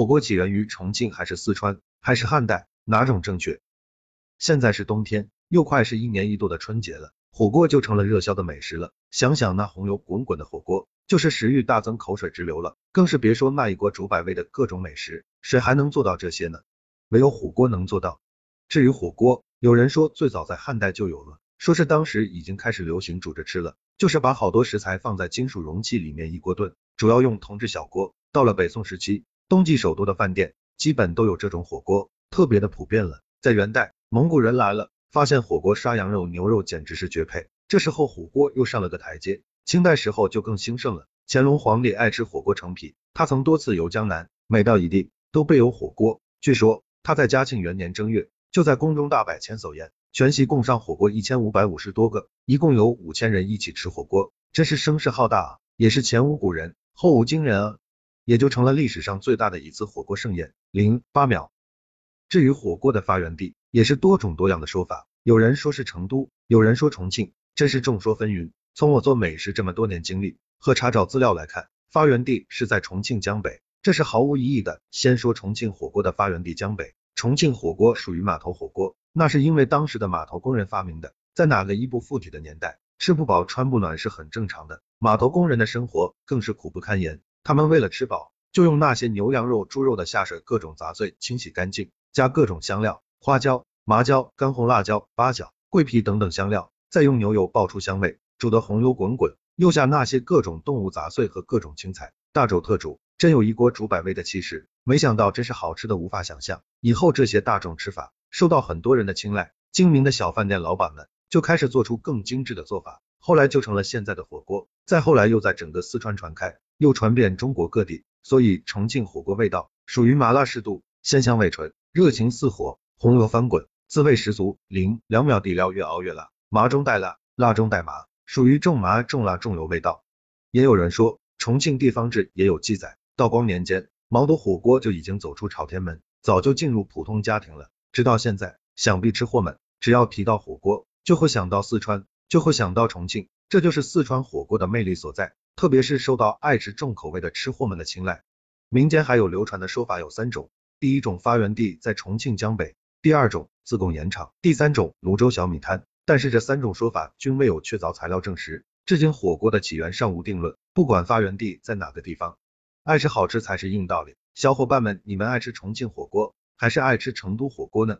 火锅起源于重庆还是四川还是汉代，哪种正确？现在是冬天，又快是一年一度的春节了，火锅就成了热销的美食了。想想那红油滚滚的火锅，就是食欲大增，口水直流了。更是别说那一锅煮百味的各种美食，谁还能做到这些呢？唯有火锅能做到。至于火锅，有人说最早在汉代就有了，说是当时已经开始流行煮着吃了，就是把好多食材放在金属容器里面一锅炖，主要用铜制小锅。到了北宋时期，冬季首都的饭店基本都有这种火锅，特别的普遍了。在元代。蒙古人来了，发现火锅杀羊肉、牛肉简直是绝配。这时候火锅又上了个台阶。清代时候就更兴盛了。乾隆皇帝爱吃火锅成癖，他曾多次游江南，每到一地都备有火锅。据说他在嘉庆元年正月，就在宫中大摆千叟宴，全席供上火锅一千五百五十多个，一共有五千人一起吃火锅，真是声势浩大啊！也是前无古人后无今人啊，也就成了历史上最大的一次火锅盛宴。零八秒。至于火锅的发源地，也是多种多样的说法，有人说是成都，有人说重庆，真是众说纷纭。从我做美食这么多年经历和查找资料来看，发源地是在重庆江北，这是毫无疑义的。先说重庆火锅的发源地江北，重庆火锅属于码头火锅，那是因为当时的码头工人发明的。在哪个衣不附体的年代，吃不饱穿不暖是很正常的，码头工人的生活更是苦不堪言。他们为了吃饱，就用那些牛羊肉、猪肉的下水各种杂碎清洗干净，加各种香料。花椒、麻椒、干红辣椒、八角、桂皮等等香料，再用牛油爆出香味，煮得红油滚滚，又下那些各种动物杂碎和各种青菜，大煮特煮，真有一锅煮百味的气势。没想到真是好吃的无法想象。以后这些大众吃法受到很多人的青睐，精明的小饭店老板们就开始做出更精致的做法，后来就成了现在的火锅。再后来又在整个四川传开，又传遍中国各地。所以重庆火锅味道属于麻辣适度，鲜香味纯，热情似火。红油翻滚，滋味十足。零两秒底料越熬越辣，麻中带辣，辣中带麻，属于重麻重辣重油味道。也有人说，重庆地方志也有记载，道光年间，毛肚火锅就已经走出朝天门，早就进入普通家庭了。直到现在，想必吃货们只要提到火锅，就会想到四川，就会想到重庆，这就是四川火锅的魅力所在。特别是受到爱吃重口味的吃货们的青睐。民间还有流传的说法有三种，第一种发源地在重庆江北。第二种自贡盐场，第三种泸州小米摊，但是这三种说法均未有确凿材料证实，至今火锅的起源尚无定论。不管发源地在哪个地方，爱吃好吃才是硬道理。小伙伴们，你们爱吃重庆火锅还是爱吃成都火锅呢？